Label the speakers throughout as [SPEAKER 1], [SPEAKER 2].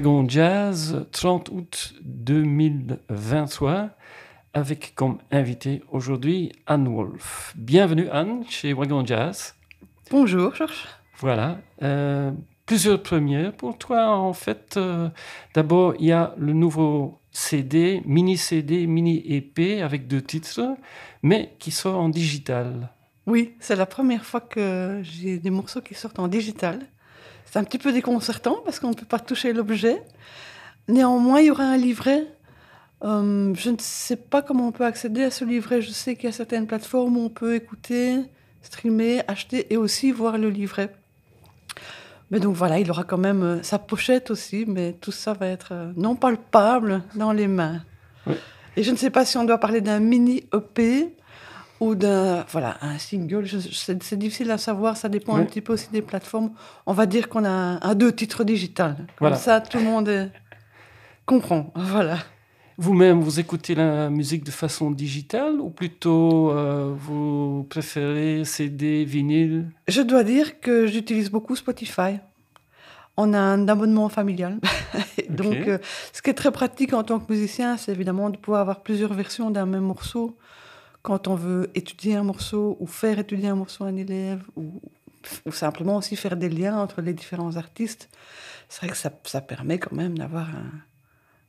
[SPEAKER 1] Wagon Jazz, 30 août 2023, avec comme invité aujourd'hui Anne Wolf. Bienvenue Anne chez Wagon Jazz.
[SPEAKER 2] Bonjour Georges.
[SPEAKER 1] Voilà. Euh, plusieurs premières pour toi en fait. Euh, D'abord, il y a le nouveau CD, mini CD, mini EP avec deux titres, mais qui sort en digital.
[SPEAKER 2] Oui, c'est la première fois que j'ai des morceaux qui sortent en digital. C'est un petit peu déconcertant parce qu'on ne peut pas toucher l'objet. Néanmoins, il y aura un livret. Euh, je ne sais pas comment on peut accéder à ce livret. Je sais qu'il y a certaines plateformes où on peut écouter, streamer, acheter et aussi voir le livret. Mais donc voilà, il aura quand même euh, sa pochette aussi, mais tout ça va être euh, non palpable dans les mains.
[SPEAKER 1] Oui.
[SPEAKER 2] Et je ne sais pas si on doit parler d'un mini EP ou d'un voilà un single. C'est difficile à savoir, ça dépend un petit peu aussi des plateformes. On va dire qu'on a un, un deux titres digital. Comme
[SPEAKER 1] Voilà.
[SPEAKER 2] ça, tout le monde euh, comprend. Voilà.
[SPEAKER 1] Vous-même, vous écoutez la musique de façon digitale ou plutôt euh, vous préférez CD, vinyle?
[SPEAKER 2] Je dois dire que j'utilise beaucoup Spotify. On a un abonnement familial. Donc, euh, ce qui est très pratique en tant que musicien, c'est évidemment de pouvoir avoir plusieurs versions d'un même morceau quand on veut étudier un morceau ou faire étudier un morceau à un élève ou, simplement aussi faire des liens entre les différents artistes. C'est vrai que ça, permet quand même d'avoir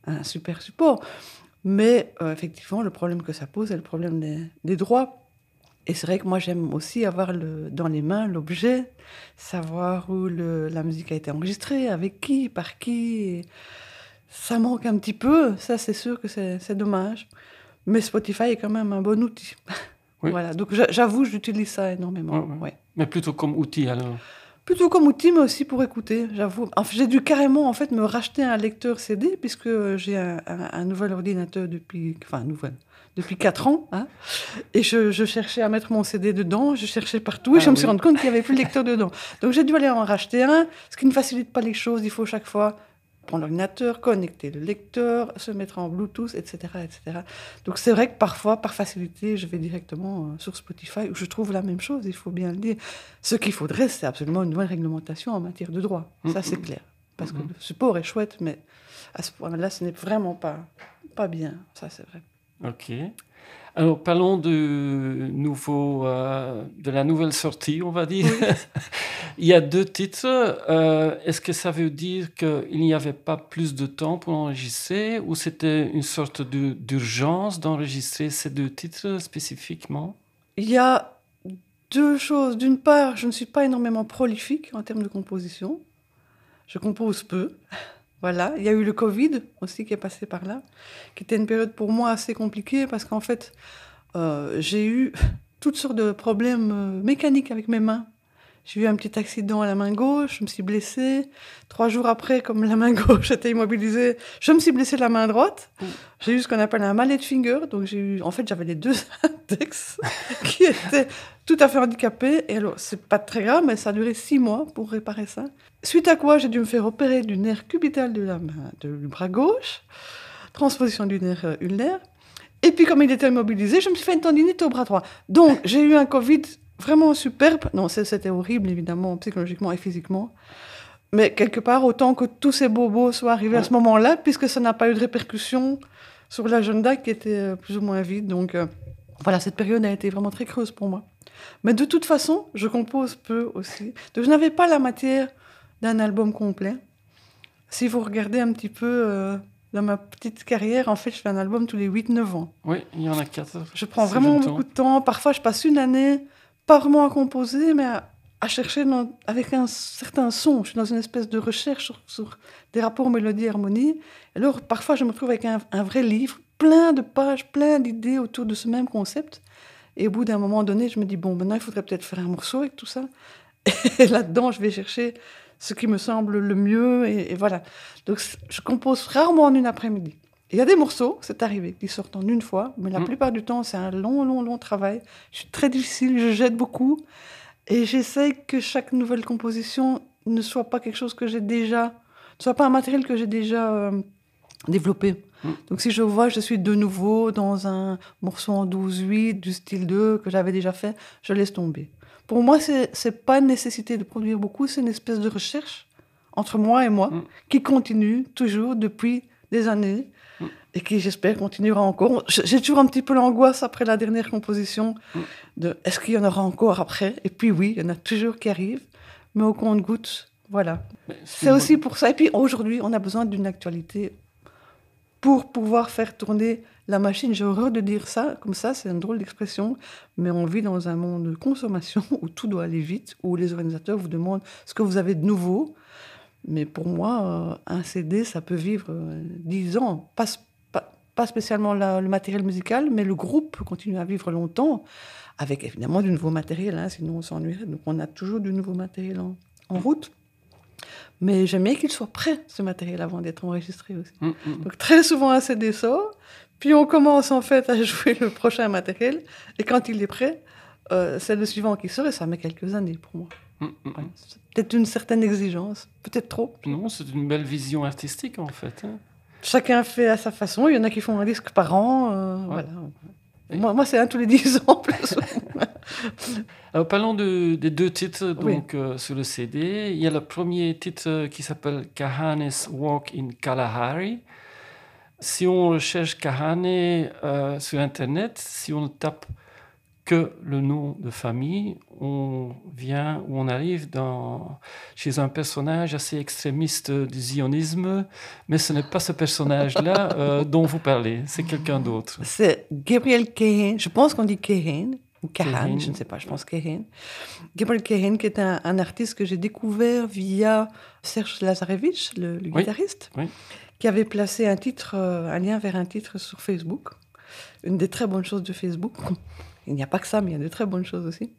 [SPEAKER 2] un, super support. Mais euh, effectivement, le problème que ça pose, c'est le problème des, droits. Et c'est vrai que moi, j'aime aussi avoir dans les mains l'objet, savoir où la musique a été enregistrée, avec qui, par qui. Ça manque un petit peu, ça c'est sûr que c'est dommage. Mais Spotify est quand même un bon outil.
[SPEAKER 1] Oui.
[SPEAKER 2] Voilà, donc j'a- j'avoue, j'utilise ça énormément.
[SPEAKER 1] Ouais, ouais.
[SPEAKER 2] ouais.
[SPEAKER 1] Mais plutôt comme outil alors
[SPEAKER 2] Plutôt comme outil, mais aussi pour écouter, j'avoue. Enfin, j'ai dû carrément en fait me racheter un lecteur CD puisque j'ai un, un- un nouvel ordinateur depuis, enfin nouvel, depuis 4 ans. hein. et je, je cherchais à mettre mon CD dedans, je cherchais partout et
[SPEAKER 1] Ah
[SPEAKER 2] je me suis rendu compte qu'il n'y avait plus de lecteur dedans. Donc j'ai dû aller en racheter un, ce qui ne facilite pas les choses. Il faut chaque fois prendre l'ordinateur, connecter le lecteur, se mettre en Bluetooth, etc. etc. Donc c'est vrai que parfois, par facilité, je vais directement euh, sur Spotify où je trouve la même chose, il faut bien le dire. Ce qu'il faudrait, c'est absolument une nouvelle réglementation en matière de droit. Ça, c'est clair. Parce que le support est chouette, mais à ce point-là, ce n'est vraiment pas, pas bien. Ça, c'est vrai.
[SPEAKER 1] Ok. Alors parlons de nouveau, euh, de la nouvelle sortie, on va dire. Il y a deux titres. Euh, Est-ce que ça veut dire qu'il n'y avait pas plus de temps pour enregistrer ou c'était une sorte de- d'urgence d'enregistrer ces deux titres spécifiquement?
[SPEAKER 2] Il y a deux choses. D'une part, je ne suis pas énormément prolifique en termes de composition. Je compose peu. Voilà. Il y a eu le Covid aussi qui est passé par là, qui était une période pour moi assez compliquée parce qu'en fait, euh, j'ai eu toutes sortes de problèmes euh, mécaniques avec mes mains. J'ai eu un petit accident à la main gauche, je me suis blessée. Trois jours après, comme la main gauche était immobilisée, je me suis blessée la main droite. J'ai eu ce qu'on appelle un mallet finger, donc j'ai eu, en fait, j'avais les deux index qui étaient tout à fait handicapés. Et alors, c'est pas très grave, mais ça a duré six mois pour réparer ça. Suite à quoi, j'ai dû me faire opérer du nerf cubital de la du bras gauche, transposition du nerf euh, ulnaire. Et puis, comme il était immobilisé, je me suis fait une tendinite au bras droit. Donc, j'ai eu un Covid vraiment superbe. Non, c'était horrible, évidemment, psychologiquement et physiquement. Mais quelque part, autant que tous ces bobos soient arrivés à ce moment-là, puisque ça n'a pas eu de répercussions sur l'agenda qui était euh, plus ou moins vide. Donc, euh, voilà, cette période a été vraiment très creuse pour moi. Mais de toute façon, je compose peu aussi. Donc, je n'avais pas la matière d'un album complet. Si vous regardez un petit peu euh, dans ma petite carrière, en fait, je fais un album tous les 8-9 ans.
[SPEAKER 1] Oui, il y en a quatre.
[SPEAKER 2] Je prends vraiment beaucoup de temps. Parfois, je passe une année, pas à composer, mais à, chercher avec un certain son. Je suis dans une espèce de recherche sur, des rapports mélodie-harmonie. Alors, parfois, je me retrouve avec un vrai livre, plein de pages, plein d'idées autour de ce même concept. Et au bout d'un moment donné, je me dis, bon, maintenant, il faudrait peut-être faire un morceau avec tout ça. Et là-dedans, je vais chercher ce qui me semble le mieux. Et, voilà. Donc, je compose rarement en une après-midi. Il y a des morceaux, c'est arrivé, qui sortent en une fois, mais la mm. plupart du temps, c'est un long, long, long travail. Je suis très difficile, je jette beaucoup. Et j'essaye que chaque nouvelle composition ne soit pas quelque chose que j'ai déjà, ne soit pas un matériel que j'ai déjà euh, développé. Mm. Donc si je vois, je suis de nouveau dans un morceau en 12-8 du style 2 que j'avais déjà fait, je laisse tomber. Pour moi, ce n'est pas une nécessité de produire beaucoup, c'est une espèce de recherche entre moi et moi mm. qui continue toujours depuis des années mm. et qui, j'espère, continuera encore. J'ai toujours un petit peu l'angoisse après la dernière composition de est-ce qu'il y en aura encore après? Et puis oui, il y en a toujours qui arrivent, mais au compte-goutte, voilà. C'est aussi pour ça. Et puis aujourd'hui, on a besoin d'une actualité pour pouvoir faire tourner la machine. J'ai horreur de dire ça, comme ça, c'est une drôle d'expression, mais on vit dans un monde de consommation où tout doit aller vite, où les organisateurs vous demandent ce que vous avez de nouveau. Mais pour moi, euh, un CD, ça peut vivre euh, dix ans. Pas, pas, spécialement le matériel musical, mais le groupe peut continuer à vivre longtemps, avec évidemment du nouveau matériel, hein, sinon on s'ennuierait. Donc on a toujours du nouveau matériel en, en route. Mais j'aimais qu'il soit prêt, ce matériel, avant d'être enregistré aussi. Mm, mm. Donc très souvent, un CD sort, puis on commence en fait à jouer le prochain matériel, et quand il est prêt, euh, c'est le suivant qui sort, et ça met quelques années pour moi. Peut-être une certaine exigence, peut-être trop.
[SPEAKER 1] Non, c'est une belle vision artistique en fait. Hein.
[SPEAKER 2] Chacun fait à sa façon. Il y en a qui font un disque par an. Euh, voilà. Moi, moi c'est un tous les dix ans plus.
[SPEAKER 1] Alors, parlons de, des deux titres donc, euh, sur le CD. Il y a le premier titre qui s'appelle Kahane's Walk in Kalahari. Si on recherche Kahane euh, sur Internet, si on tape que le nom de famille, on vient ou on arrive dans, chez un personnage assez extrémiste du zionisme, mais ce n'est pas ce personnage-là euh, dont vous parlez, c'est quelqu'un d'autre.
[SPEAKER 2] C'est Gabriel Kehen, je pense qu'on dit Kehen, ou Kahan, je ne sais pas, je pense Kehen. Gabriel Kehen, qui est un, artiste que j'ai découvert via Serge Lazarevich, le, guitariste, qui avait placé un titre, euh, un lien vers un titre sur Facebook. Une des très bonnes choses de Facebook. Il n'y a pas que ça, mais il y a de très bonnes choses aussi.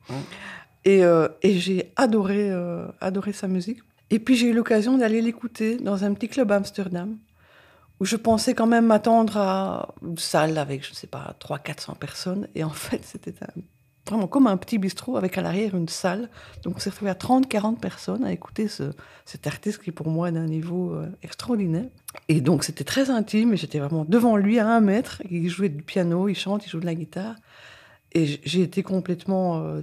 [SPEAKER 2] Et, euh, et j'ai adoré, euh, adoré sa musique. Et puis j'ai eu l'occasion d'aller l'écouter dans un petit club à Amsterdam, où je pensais quand même m'attendre à une salle avec, je ne sais pas, 300-400 personnes. Et en fait, c'était vraiment comme un petit bistrot avec à l'arrière une salle. Donc on s'est retrouvé à 30-40 personnes à écouter ce, cet artiste qui pour moi est d'un niveau euh, extraordinaire. Et donc c'était très intime et j'étais vraiment devant lui à un mètre. Il jouait du piano, il chante, il joue de la guitare. Et j'ai été complètement euh,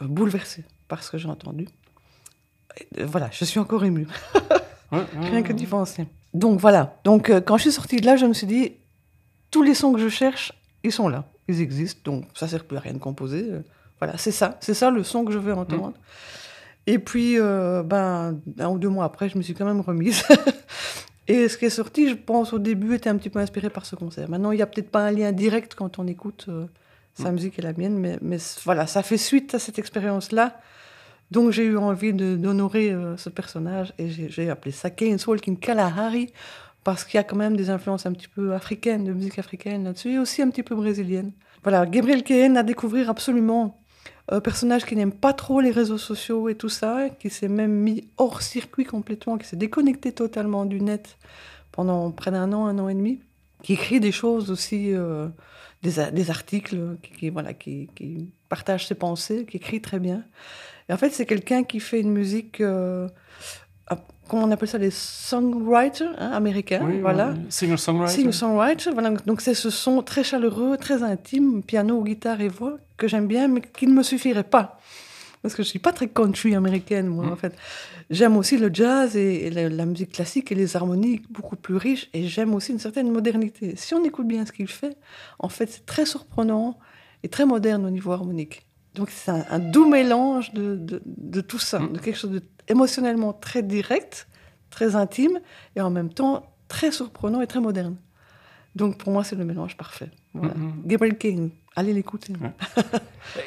[SPEAKER 2] bouleversée par ce que j'ai entendu. Euh, voilà, je suis encore émue. Rien que d'y penser. Donc voilà. Donc euh, quand je suis sortie de là, je me suis dit, tous les sons que je cherche, ils sont là. Ils existent. Donc ça sert plus à rien de composer. Voilà, c'est ça. C'est ça le son que je veux entendre. Et puis, ben, un ou deux mois après, je me suis quand même remise. Et ce qui est sorti, je pense, au début, était un petit peu inspiré par ce concert. Maintenant, il n'y a peut-être pas un lien direct quand on écoute sa musique est la mienne, mais, mais voilà, ça fait suite à cette expérience-là. Donc j'ai eu envie d'honorer euh, ce personnage et j'ai appelé ça Keynes Walking Kalahari parce qu'il y a quand même des influences un petit peu africaines, de musique africaine là-dessus et aussi un petit peu brésilienne. Voilà, Gabriel Kehen à découvrir absolument. Un personnage qui n'aime pas trop les réseaux sociaux et tout ça, qui s'est même mis hors circuit complètement, qui s'est déconnecté totalement du net pendant près d'un an, un an et demi, qui écrit des choses aussi euh, des, articles, qui, voilà, qui, qui, partage ses pensées, qui écrit très bien. Et en fait, c'est quelqu'un qui fait une musique, euh, comment on appelle ça, les songwriters hein, américains, voilà.
[SPEAKER 1] Singer-songwriter.
[SPEAKER 2] Singer-songwriter, voilà. Donc c'est ce son très chaleureux, très intime, piano, guitare et voix, que j'aime bien, mais qui ne me suffirait pas. Parce que je suis pas très country américaine, moi, mm. en fait. J'aime aussi le jazz et, la, musique classique et les harmonies beaucoup plus riches. Et j'aime aussi une certaine modernité. Si on écoute bien ce qu'il fait, en fait, c'est très surprenant et très moderne au niveau harmonique. Donc c'est un, doux mélange de, de, tout ça, mm. de quelque chose d'émotionnellement très direct, très intime, et en même temps très surprenant et très moderne. Donc pour moi, c'est le mélange parfait. Voilà. Mm-hmm. Gabriel King, allez l'écouter.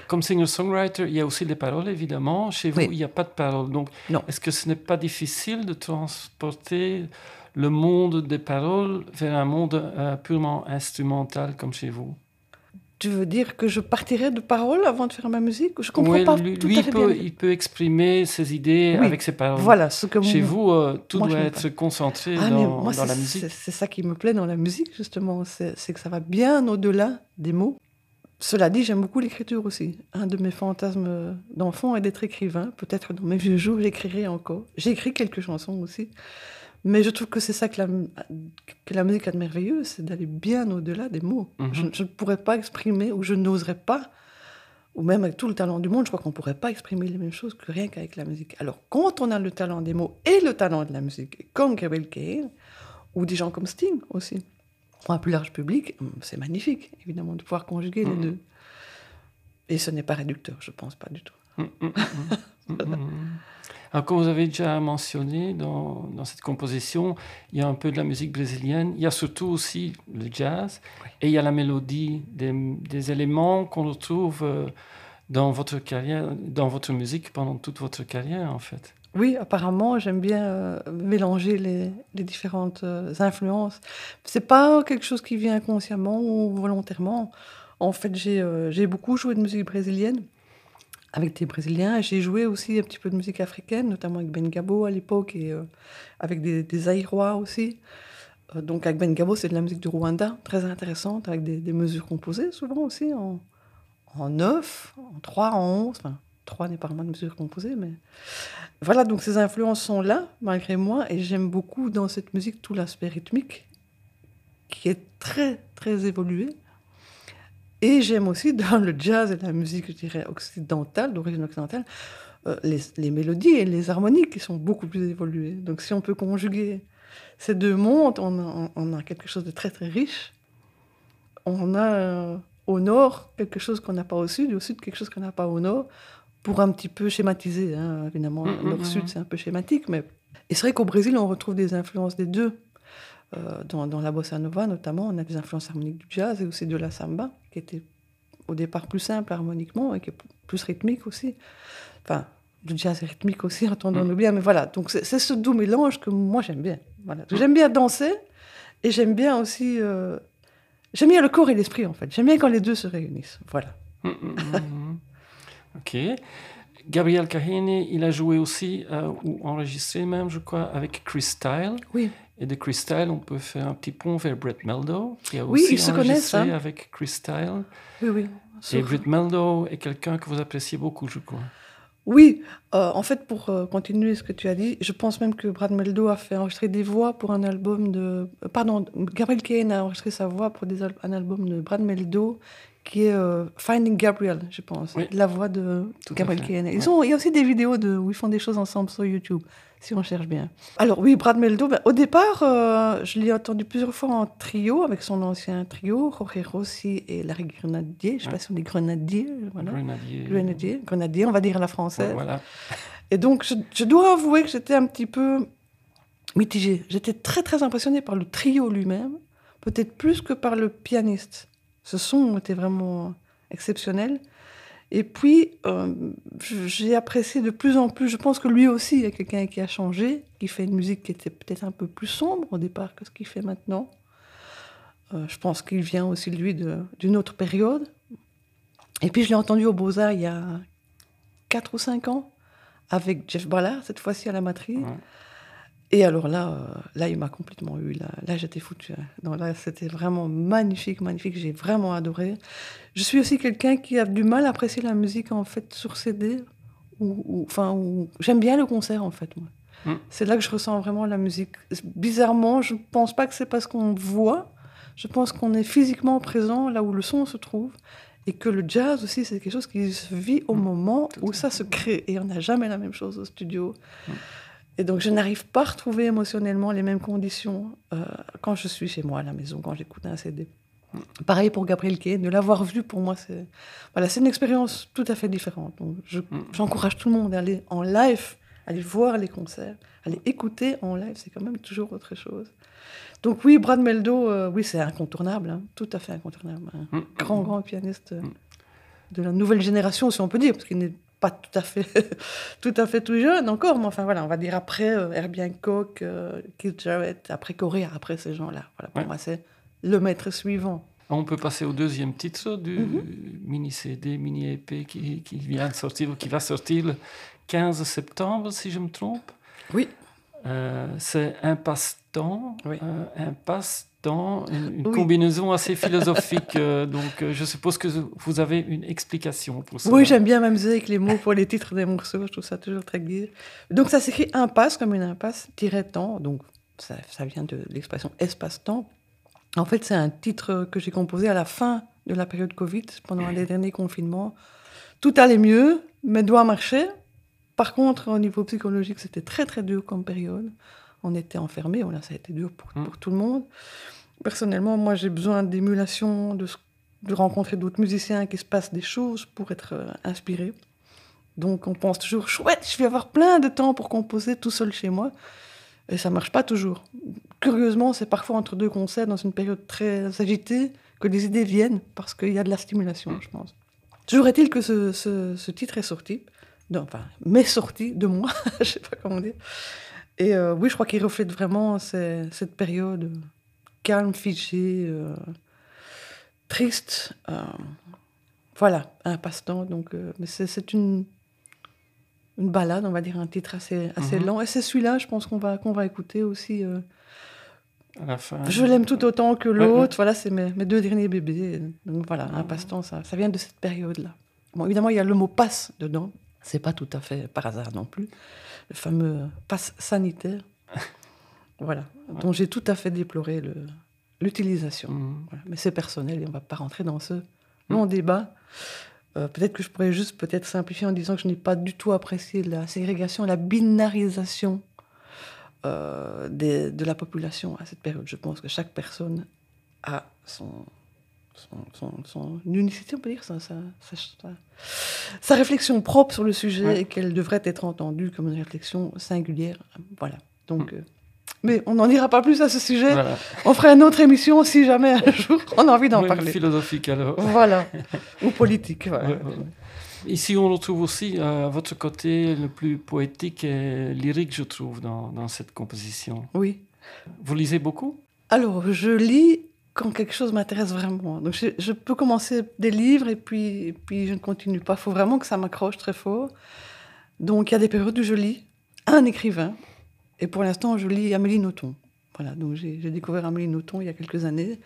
[SPEAKER 1] Comme singer-songwriter, il y a aussi des paroles, évidemment. Chez vous, il n'y a pas de paroles. Donc, est-ce que ce n'est pas difficile de transporter le monde des paroles vers un monde euh, purement instrumental comme chez vous?
[SPEAKER 2] Tu veux dire que je partirais de paroles avant de faire ma musique? Je comprends
[SPEAKER 1] Oui,
[SPEAKER 2] pas
[SPEAKER 1] lui,
[SPEAKER 2] tout
[SPEAKER 1] lui, il, peut,
[SPEAKER 2] bien.
[SPEAKER 1] il peut exprimer ses idées
[SPEAKER 2] Oui,
[SPEAKER 1] avec ses paroles.
[SPEAKER 2] Voilà, ce que
[SPEAKER 1] Chez vous, euh, tout doit être concentré
[SPEAKER 2] Ah,
[SPEAKER 1] dans,
[SPEAKER 2] moi,
[SPEAKER 1] dans la musique.
[SPEAKER 2] c'est- ça qui me plaît dans la musique, justement. C'est que ça va bien au-delà des mots. Cela dit, j'aime beaucoup l'écriture aussi. Un de mes fantasmes d'enfant est d'être écrivain. Peut-être dans mes vieux jours, j'écrirai encore. J'ai écrit quelques chansons aussi. Mais je trouve que c'est ça que la, que la musique a de merveilleux, c'est d'aller bien au-delà des mots.
[SPEAKER 1] Mhm.
[SPEAKER 2] je, je ne pourrais pas exprimer, ou je n'oserais pas, ou même avec tout le talent du monde, je crois qu'on ne pourrait pas exprimer les mêmes choses que rien qu'avec la musique. Alors, quand on a le talent des mots et le talent de la musique, comme Gabriel Kane, ou des gens comme Sting aussi, pour un plus large public, hum, c'est magnifique, évidemment, de pouvoir conjuguer les
[SPEAKER 1] Mhm.
[SPEAKER 2] deux. Et ce n'est pas réducteur, je pense pas du tout.
[SPEAKER 1] Alors, comme vous avez déjà mentionné dans, dans cette composition, il y a un peu de la musique brésilienne, il y a surtout aussi le jazz, et il y a la mélodie, des, des éléments qu'on retrouve euh, dans votre carrière, dans votre musique pendant toute votre carrière, en fait.
[SPEAKER 2] Oui, apparemment, j'aime bien euh, mélanger les, différentes euh, influences. C'est pas quelque chose qui vient inconsciemment ou volontairement. En fait, j'ai euh, beaucoup joué de musique brésilienne avec des Brésiliens. J'ai joué aussi un petit peu de musique africaine, notamment avec Ben Gabo à l'époque et euh, avec des, Aïrois aussi. Donc avec Ben Gabo, c'est de la musique du Rwanda, très intéressante, avec des, mesures composées souvent aussi en, en 9, en 3, en 11. Enfin, 3 n'est pas vraiment de mesures composées, mais... Voilà, donc ces influences sont là, malgré moi, et j'aime beaucoup dans cette musique tout l'aspect rythmique, qui est très, très évolué. Et j'aime aussi dans le jazz et la musique, je dirais, occidentale, d'origine occidentale, euh, les, mélodies et les harmonies qui sont beaucoup plus évoluées. Donc si on peut conjuguer ces deux mondes, on a, on a quelque chose de très, très riche. On a euh, au nord quelque chose qu'on n'a pas au sud, et au sud quelque chose qu'on n'a pas au nord pour un petit peu schématiser. Hein. Évidemment,
[SPEAKER 1] Mm, mm,
[SPEAKER 2] nord-sud,
[SPEAKER 1] mm.
[SPEAKER 2] c'est un peu schématique, mais... Et c'est vrai qu'au Brésil, on retrouve des influences des deux. Euh, dans, dans la bossa nova, notamment, on a des influences harmoniques du jazz et aussi de la samba, qui était au départ plus simple harmoniquement et qui est plus rythmique aussi. Enfin, le jazz est rythmique aussi, entendons-nous bien, mais voilà. Donc c'est c'est ce doux mélange que moi j'aime bien. Voilà. J'aime bien danser et j'aime bien aussi... euh, J'aime bien le corps et l'esprit, en fait. J'aime bien quand les deux se réunissent. Voilà.
[SPEAKER 1] Ok. Gabriel Kahene, il a joué aussi, euh, ou enregistré même, je crois, avec Chris Style.
[SPEAKER 2] Oui.
[SPEAKER 1] Et de Chris Style, on peut faire un petit pont vers Brett Meldo, qui a
[SPEAKER 2] Oui,
[SPEAKER 1] aussi
[SPEAKER 2] ils se
[SPEAKER 1] enregistré
[SPEAKER 2] hein.
[SPEAKER 1] avec Chris Style.
[SPEAKER 2] Oui, oui.
[SPEAKER 1] Et Brett Meldo est quelqu'un que vous appréciez beaucoup, je crois.
[SPEAKER 2] Oui, euh, en fait, pour euh, continuer ce que tu as dit, je pense même que Brad Meldo a fait enregistrer des voix pour un album de... Pardon, Gabriel Kane a enregistré sa voix pour des al- un album de Brad Meldo qui est euh, Finding Gabriel, je pense.
[SPEAKER 1] Oui.
[SPEAKER 2] La voix de
[SPEAKER 1] Tout
[SPEAKER 2] Gabriel Kane. Ils
[SPEAKER 1] ouais.
[SPEAKER 2] sont- il y a aussi des vidéos de, où ils font des choses ensemble sur YouTube, si on cherche bien. Alors oui, Brad Meldo, ben, au départ, euh, je l'ai entendu plusieurs fois en trio avec son ancien trio, Jorge Rossi et Larry Grenadier. Je ne sais
[SPEAKER 1] Ouais.
[SPEAKER 2] pas si on dit Grenadier. Voilà.
[SPEAKER 1] Grenadier.
[SPEAKER 2] Grenadier, Grenadier, on va dire à la française.
[SPEAKER 1] Ouais, voilà.
[SPEAKER 2] Et donc, je, je dois avouer que j'étais un petit peu mitigée. J'étais très, très impressionnée par le trio lui-même, peut-être plus que par le pianiste. Ce son était vraiment exceptionnel. Et puis, euh, j'ai apprécié de plus en plus. Je pense que lui aussi est quelqu'un qui a changé, qui fait une musique qui était peut-être un peu plus sombre au départ que ce qu'il fait maintenant. Euh, je pense qu'il vient aussi, lui, d'une autre période. Et puis, je l'ai entendu au Beaux-Arts il y a 4 ou 5 ans, avec Jeff Ballard, cette fois-ci à la.
[SPEAKER 1] Ouais.
[SPEAKER 2] Et alors là, euh, là, il m'a complètement eu. Là, là j'étais foutue. hein. Non, là, c'était vraiment magnifique, magnifique. J'ai vraiment adoré. Je suis aussi quelqu'un qui a du mal à apprécier la musique en fait sur CD. Ou, enfin, j'aime bien le concert en fait. moi.
[SPEAKER 1] Mm.
[SPEAKER 2] C'est là que je ressens vraiment la musique. Bizarrement, je ne pense pas que c'est parce qu'on voit. Je pense qu'on est physiquement présent là où le son se trouve. Et que le jazz aussi, c'est quelque chose qui se vit au
[SPEAKER 1] Mm.
[SPEAKER 2] moment
[SPEAKER 1] Tout
[SPEAKER 2] où ça se crée. Et on n'a jamais la même chose au studio.
[SPEAKER 1] Mm.
[SPEAKER 2] Et donc, je n'arrive pas à retrouver émotionnellement les mêmes conditions euh, quand je suis chez moi à la maison, quand j'écoute un CD. Pareil pour Gabriel Kay, de l'avoir vu pour moi, c'est voilà, c'est une expérience tout à fait différente. Donc, je-
[SPEAKER 1] Mm.
[SPEAKER 2] j'encourage tout le monde à aller en live, aller voir les concerts, aller écouter en live, c'est quand même toujours autre chose. Donc oui, Brad Meldo, euh, oui, c'est incontournable, hein, tout à fait incontournable. Un
[SPEAKER 1] Mm.
[SPEAKER 2] grand, grand pianiste
[SPEAKER 1] Mm.
[SPEAKER 2] de la nouvelle génération, si on peut dire, parce qu'il n'est pas tout à fait, tout à fait tout jeune encore, mais enfin voilà, on va dire après euh, Herbie Hancock, euh, Keith Jarrett, après Correa, après ces gens-là. Voilà, pour
[SPEAKER 1] Ouais.
[SPEAKER 2] moi, c'est le maître suivant.
[SPEAKER 1] On peut passer au deuxième titre du
[SPEAKER 2] Mhm.
[SPEAKER 1] mini-CD, mini-EP qui, qui vient de sortir, ou qui va sortir le 15 septembre, si je me trompe.
[SPEAKER 2] Oui.
[SPEAKER 1] Euh, c'est un passe-temps,
[SPEAKER 2] Oui.
[SPEAKER 1] euh, passe-temps, une, une
[SPEAKER 2] Oui.
[SPEAKER 1] combinaison assez philosophique. euh, donc, euh, je suppose que vous avez une explication pour ça.
[SPEAKER 2] Oui, j'aime bien m'amuser avec les mots pour les titres des morceaux, je trouve ça toujours très gai. Donc ça s'écrit impasse comme une impasse, tiret temps, donc ça, ça vient de l'expression espace-temps. En fait, c'est un titre que j'ai composé à la fin de la période Covid, pendant les derniers confinements. Tout allait mieux, mes doigts marchaient. Par contre, au niveau psychologique, c'était très très dur comme période. On était enfermés, voilà, ça a été dur pour,
[SPEAKER 1] Mm.
[SPEAKER 2] pour tout le monde. Personnellement, moi, j'ai besoin d'émulation, de, rencontrer d'autres musiciens, qu'il se passe des choses pour être euh, inspiré. Donc, on pense toujours, chouette, je vais avoir plein de temps pour composer tout seul chez moi. Et ça marche pas toujours. Curieusement, c'est parfois entre deux concerts, dans une période très agitée, que les idées viennent, parce qu'il y a de la stimulation, je pense. Toujours est-il que ce, ce- ce titre est sorti, enfin, m'est sorti de moi, je sais pas comment dire. Et euh, oui, je crois qu'il reflète vraiment ces- cette période euh, calme, figée, euh, triste. euh, voilà, un passe-temps. Donc, mais c'est, une, une balade, on va dire, un titre assez, assez
[SPEAKER 1] Mhm.
[SPEAKER 2] lent. Et c'est celui-là, je pense qu'on va, qu'on va écouter aussi.
[SPEAKER 1] À la fin.
[SPEAKER 2] je l'aime tout autant que
[SPEAKER 1] Ouais,
[SPEAKER 2] l'autre. Voilà, c'est mes, mes deux derniers bébés. Donc voilà, un
[SPEAKER 1] Ah.
[SPEAKER 2] passe-temps, ça, ça vient de cette période-là. Bon, évidemment, il y a le mot passe dedans. C'est pas tout à fait par hasard non plus. Le fameux passe sanitaire. voilà, dont j'ai tout à fait déploré l'utilisation. Voilà. Mais c'est personnel et on va pas rentrer dans ce long débat. Euh, peut-être que je pourrais juste peut-être simplifier en disant que je n'ai pas du tout apprécié la ségrégation, la binarisation euh, des- de la population à cette période. Je pense que chaque personne a son, son, son- son unicité, on peut dire, sa, sa, sa- sa- réflexion propre sur le sujet
[SPEAKER 1] Ouais.
[SPEAKER 2] et qu'elle devrait être entendue comme une réflexion singulière. Voilà. Donc, euh, mais on n'en dira pas plus à ce sujet.
[SPEAKER 1] Voilà.
[SPEAKER 2] On ferait une autre émission si jamais un jour on a envie d'en
[SPEAKER 1] Oui,
[SPEAKER 2] parler.
[SPEAKER 1] Philosophique alors.
[SPEAKER 2] Voilà. Ou politique. voilà.
[SPEAKER 1] Ouais, ouais, ouais. Ici, on retrouve aussi euh, votre côté le plus poétique et lyrique, je trouve, dans, dans cette composition.
[SPEAKER 2] Oui.
[SPEAKER 1] Vous lisez beaucoup?
[SPEAKER 2] Alors, je lis quand quelque chose m'intéresse vraiment. Donc, je, peux commencer des livres et puis, puis je ne continue pas. Il faut vraiment que ça m'accroche très fort. Donc, il y a des périodes où je lis un écrivain. Et pour l'instant, je lis Amélie Nothomb. Voilà, donc j'ai découvert Amélie Nothomb il y a quelques années.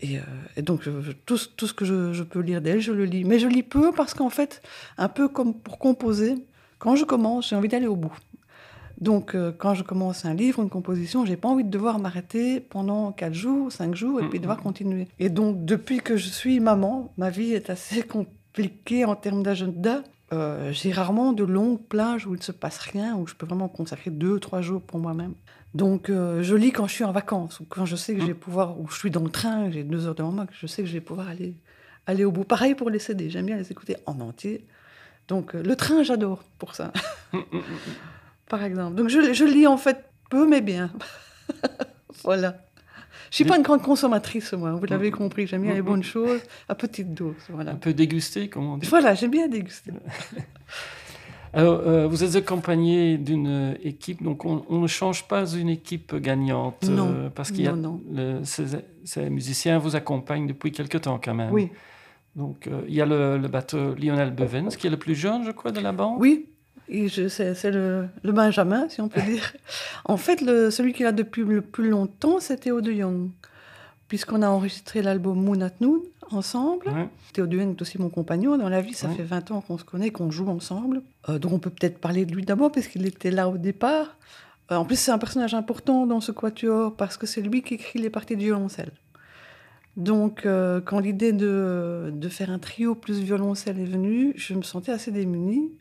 [SPEAKER 2] Et, euh, donc, je- tout, tout ce que je peux lire d'elle, je le lis. Mais je lis peu parce qu'en fait, un peu comme pour composer, quand je commence, j'ai envie d'aller au bout. Donc, euh, quand je commence un livre, une composition, j'ai pas envie de devoir m'arrêter pendant 4 jours, 5 jours, et puis
[SPEAKER 1] Mhm.
[SPEAKER 2] devoir continuer. Et donc, depuis que je suis maman, ma vie est assez compliquée en termes d'agenda. Euh, j'ai rarement de longues plages où il ne se passe rien, où je peux vraiment consacrer 2-3 jours pour moi-même. Donc, euh, je lis quand je suis en vacances, ou quand je sais que je vais pouvoir, ou je suis dans le train, j'ai deux heures devant moi, que je sais que je vais pouvoir aller, aller au bout. Pareil pour les CD, j'aime bien les écouter en entier. Donc, le train, j'adore pour ça par exemple. Donc je, je lis en fait peu, mais bien. voilà. Je suis pas une grande consommatrice, moi, vous l'avez compris. J'aime bien les bonnes choses à petite dose. Voilà,
[SPEAKER 1] Un peu dégusté, comme on dit?
[SPEAKER 2] voilà j'aime bien déguster.
[SPEAKER 1] Alors, euh, vous êtes accompagné d'une euh, équipe, donc on, on ne change pas une équipe gagnante.
[SPEAKER 2] Non,
[SPEAKER 1] euh, parce qu'il y a
[SPEAKER 2] non,
[SPEAKER 1] le- ces, ces musiciens vous accompagnent depuis quelque temps quand même.
[SPEAKER 2] Oui,
[SPEAKER 1] Donc, euh, il y a le, le batteur Lionel Bevens, qui est le plus jeune, je crois, de la bande?
[SPEAKER 2] oui. Et c'est c'est le, le Benjamin, si on peut dire. En fait, le, celui qui l'a depuis le plus longtemps, c'est Théo de Jong. Puisqu'on a enregistré l'album Moon at Noon ensemble.
[SPEAKER 1] Ouais.
[SPEAKER 2] Théo de Jong est aussi mon compagnon dans la vie. Ça
[SPEAKER 1] Ouais.
[SPEAKER 2] fait 20 ans qu'on se connaît, qu'on joue ensemble. Euh, donc on peut peut-être parler de lui d'abord, parce qu'il était là au départ. Euh, en plus, c'est un personnage important dans ce quatuor, parce que c'est lui qui écrit les parties de violoncelle. Donc, euh, quand l'idée de, de faire un trio plus violoncelle est venue, je me sentais assez démunie.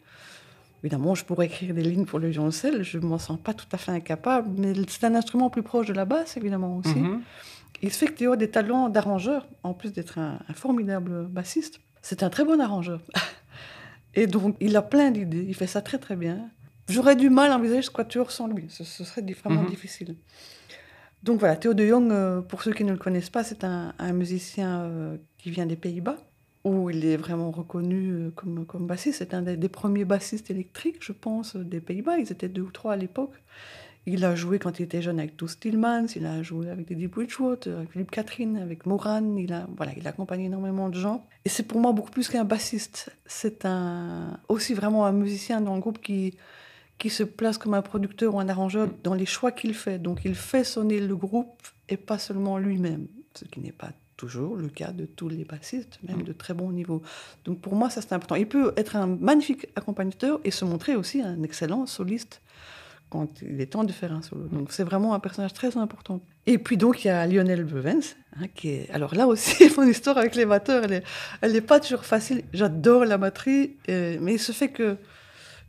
[SPEAKER 2] Évidemment, je pourrais écrire des lignes pour le violoncelle, je ne m'en sens pas tout à fait incapable, mais c'est un instrument plus proche de la basse, évidemment, aussi.
[SPEAKER 1] Mhm.
[SPEAKER 2] Il se fait que Théo a des talents d'arrangeur, en plus d'être un, un formidable bassiste. C'est un très bon arrangeur. Et donc, il a plein d'idées, il fait ça très très bien. J'aurais du mal à envisager ce quatuor sans lui, ce, ce serait vraiment
[SPEAKER 1] Mhm.
[SPEAKER 2] difficile. Donc voilà, Théo de Jong, euh, pour ceux qui ne le connaissent pas, c'est un, un musicien euh, qui vient des Pays-Bas, où il est vraiment reconnu euh, comme, bassiste. C'est un des, premiers bassistes électriques, je pense, des Pays-Bas. Ils étaient deux ou trois à l'époque. Il a joué quand il était jeune avec Tous Stillmans, il a joué avec Eddie Bridgewater, avec Philippe Catherine, avec Moran. Il a, voilà, il a accompagné énormément de gens. Et c'est pour moi beaucoup plus qu'un bassiste. C'est un, aussi vraiment un musicien dans le groupe qui, qui se place comme un producteur ou un arrangeur dans les choix qu'il fait. Donc il fait sonner le groupe et pas seulement lui-même, ce qui n'est pas toujours le cas de tous les bassistes, même de très bon niveau. Donc pour moi, ça c'est important. Il peut être un magnifique accompagnateur et se montrer aussi un excellent soliste quand il est temps de faire un solo. Donc c'est vraiment un personnage très important. Et puis donc il y a Lionel Bevens, hein, qui est... Alors là aussi, mon histoire avec les batteurs, elle n'est est pas toujours facile. J'adore la batterie, euh, mais il se fait que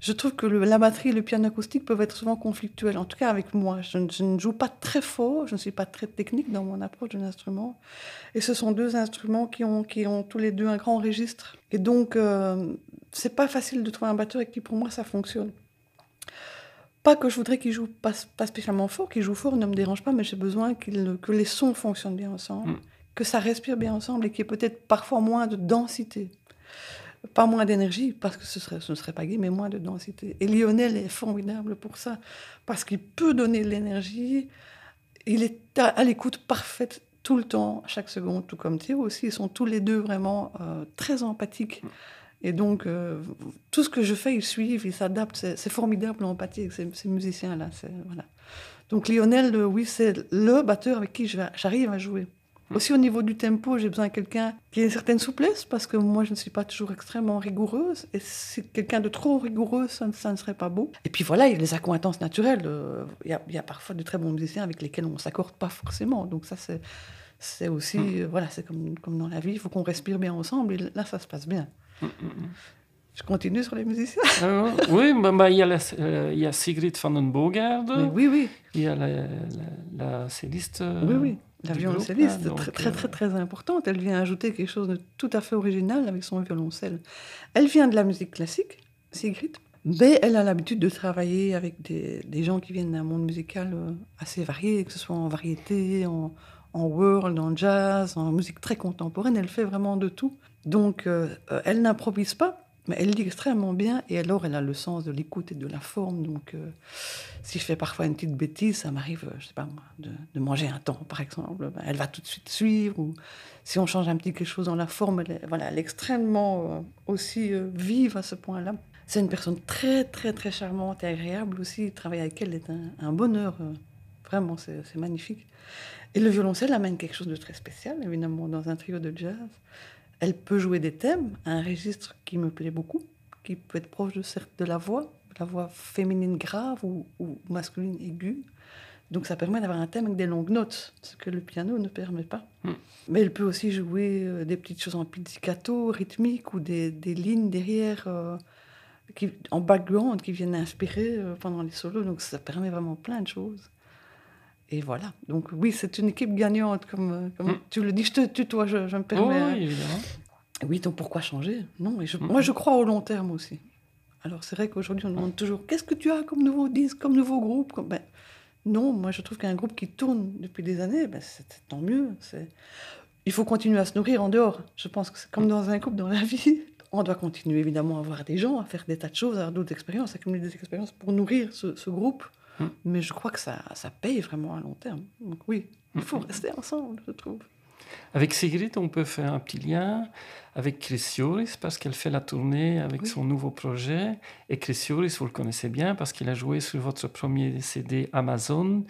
[SPEAKER 2] je trouve que le, la batterie et le piano acoustique peuvent être souvent conflictuels, en tout cas avec moi. Je, je, ne joue pas très fort, je ne suis pas très technique dans mon approche d'un instrument. Et ce sont deux instruments qui ont, qui ont tous les deux un grand registre. Et donc, euh, c'est pas facile de trouver un batteur avec qui, pour moi, ça fonctionne. Pas que je voudrais qu'il joue pas, pas spécialement fort, qu'il joue fort ne me dérange pas, mais j'ai besoin qu'il que les sons fonctionnent bien ensemble, mm. que ça respire bien ensemble et qu'il y ait peut-être parfois moins de densité pas moins d'énergie, parce que ce, ne serait pas gay, mais moins de densité. Et Lionel est formidable pour ça, parce qu'il peut donner de l'énergie, il est à, l'écoute parfaite tout le temps, chaque seconde, tout comme Théo aussi. Ils sont tous les deux vraiment euh, très empathiques. Et donc, euh, tout ce que je fais, ils suivent, ils s'adaptent. C'est formidable l'empathie avec ces, ces musiciens-là. Voilà. Donc Lionel, euh, oui, c'est le batteur avec qui j'arrive à jouer. Aussi au niveau du tempo, j'ai besoin de quelqu'un qui ait une certaine souplesse parce que moi je ne suis pas toujours extrêmement rigoureuse et si quelqu'un de trop rigoureux, ça, ça, ne serait pas beau. Et puis voilà, il y a les accointances naturelles. Euh, il y, a, il y, a, parfois de très bons musiciens avec lesquels on ne s'accorde pas forcément. Donc ça c'est c'est aussi mm. euh, voilà, c'est comme comme dans la vie, il faut qu'on respire bien ensemble et là ça se passe bien. Mm, mm, je continue sur les musiciens.
[SPEAKER 1] Ah, oui, il, y a la, euh, il y a Sigrid van den Bogaerde.
[SPEAKER 2] oui, oui.
[SPEAKER 1] Il y a la, la, la celliste.
[SPEAKER 2] oui, oui. La violoncelliste, très, très, très, très importante. Elle vient ajouter quelque chose de tout à fait original avec son violoncelle. Elle vient de la musique classique, Sigrid, mais elle a l'habitude de travailler avec des, des gens qui viennent d'un monde musical euh, assez varié, que ce soit en variété, en, en world, en jazz, en musique très contemporaine. Elle fait vraiment de tout. Donc, euh, elle n'improvise pas, mais elle lit extrêmement bien et alors elle a le sens de l'écoute et de la forme. Donc, euh, si je fais parfois une petite bêtise, ça m'arrive, euh, je sais pas moi, de, manger un temps, par exemple. Ben, elle va tout de suite suivre. Ou si on change un petit quelque chose dans la forme, elle est, voilà, elle est extrêmement euh, aussi vive à ce point-là. C'est une personne très, très, très charmante et agréable aussi. Travailler avec elle est un, un bonheur. Vraiment, c'est magnifique. Et le violoncelle amène quelque chose de très spécial, évidemment, dans un trio de jazz. Elle peut jouer des thèmes, un registre qui me plaît beaucoup, qui peut être proche de, de la voix, la voix féminine grave ou, ou masculine aiguë. Donc ça permet d'avoir un thème avec des longues notes, ce que le piano ne permet pas. Mm. Mais elle peut aussi jouer euh, des petites choses en pizzicato, rythmique, ou des, des lignes derrière, euh, qui, en background, qui viennent inspirer euh, pendant les solos. Donc ça permet vraiment plein de choses. Et voilà. Donc oui, c'est une équipe gagnante, comme, comme mm. tu le dis. Je te tutoie, je, je me permets.
[SPEAKER 1] Oh, oui, évidemment.
[SPEAKER 2] Oui, donc pourquoi changer? Non, et je, mm. moi je crois au long terme aussi. Alors c'est vrai qu'aujourd'hui on demande toujours qu'est-ce que tu as comme nouveau disque, comme nouveau groupe? Comme... Ben, Non, moi je trouve qu'un groupe qui tourne depuis des années, ben, c'est tant mieux. Il faut continuer à se nourrir en dehors. Je pense que c'est comme dans un couple, dans la vie. On doit continuer évidemment à voir des gens, à faire des tas de choses, à avoir d'autres expériences, à accumuler des expériences pour nourrir ce, ce groupe. Mmh. Mais je crois que ça, ça paye vraiment à long terme. Donc oui, il faut rester ensemble, je trouve.
[SPEAKER 1] Avec Sigrid, on peut faire un petit lien avec Chris Ioris parce qu'elle fait la tournée avec oui. son nouveau projet. Et Chris Ioris, vous le connaissez bien parce qu'il a joué sur votre premier CD Amazon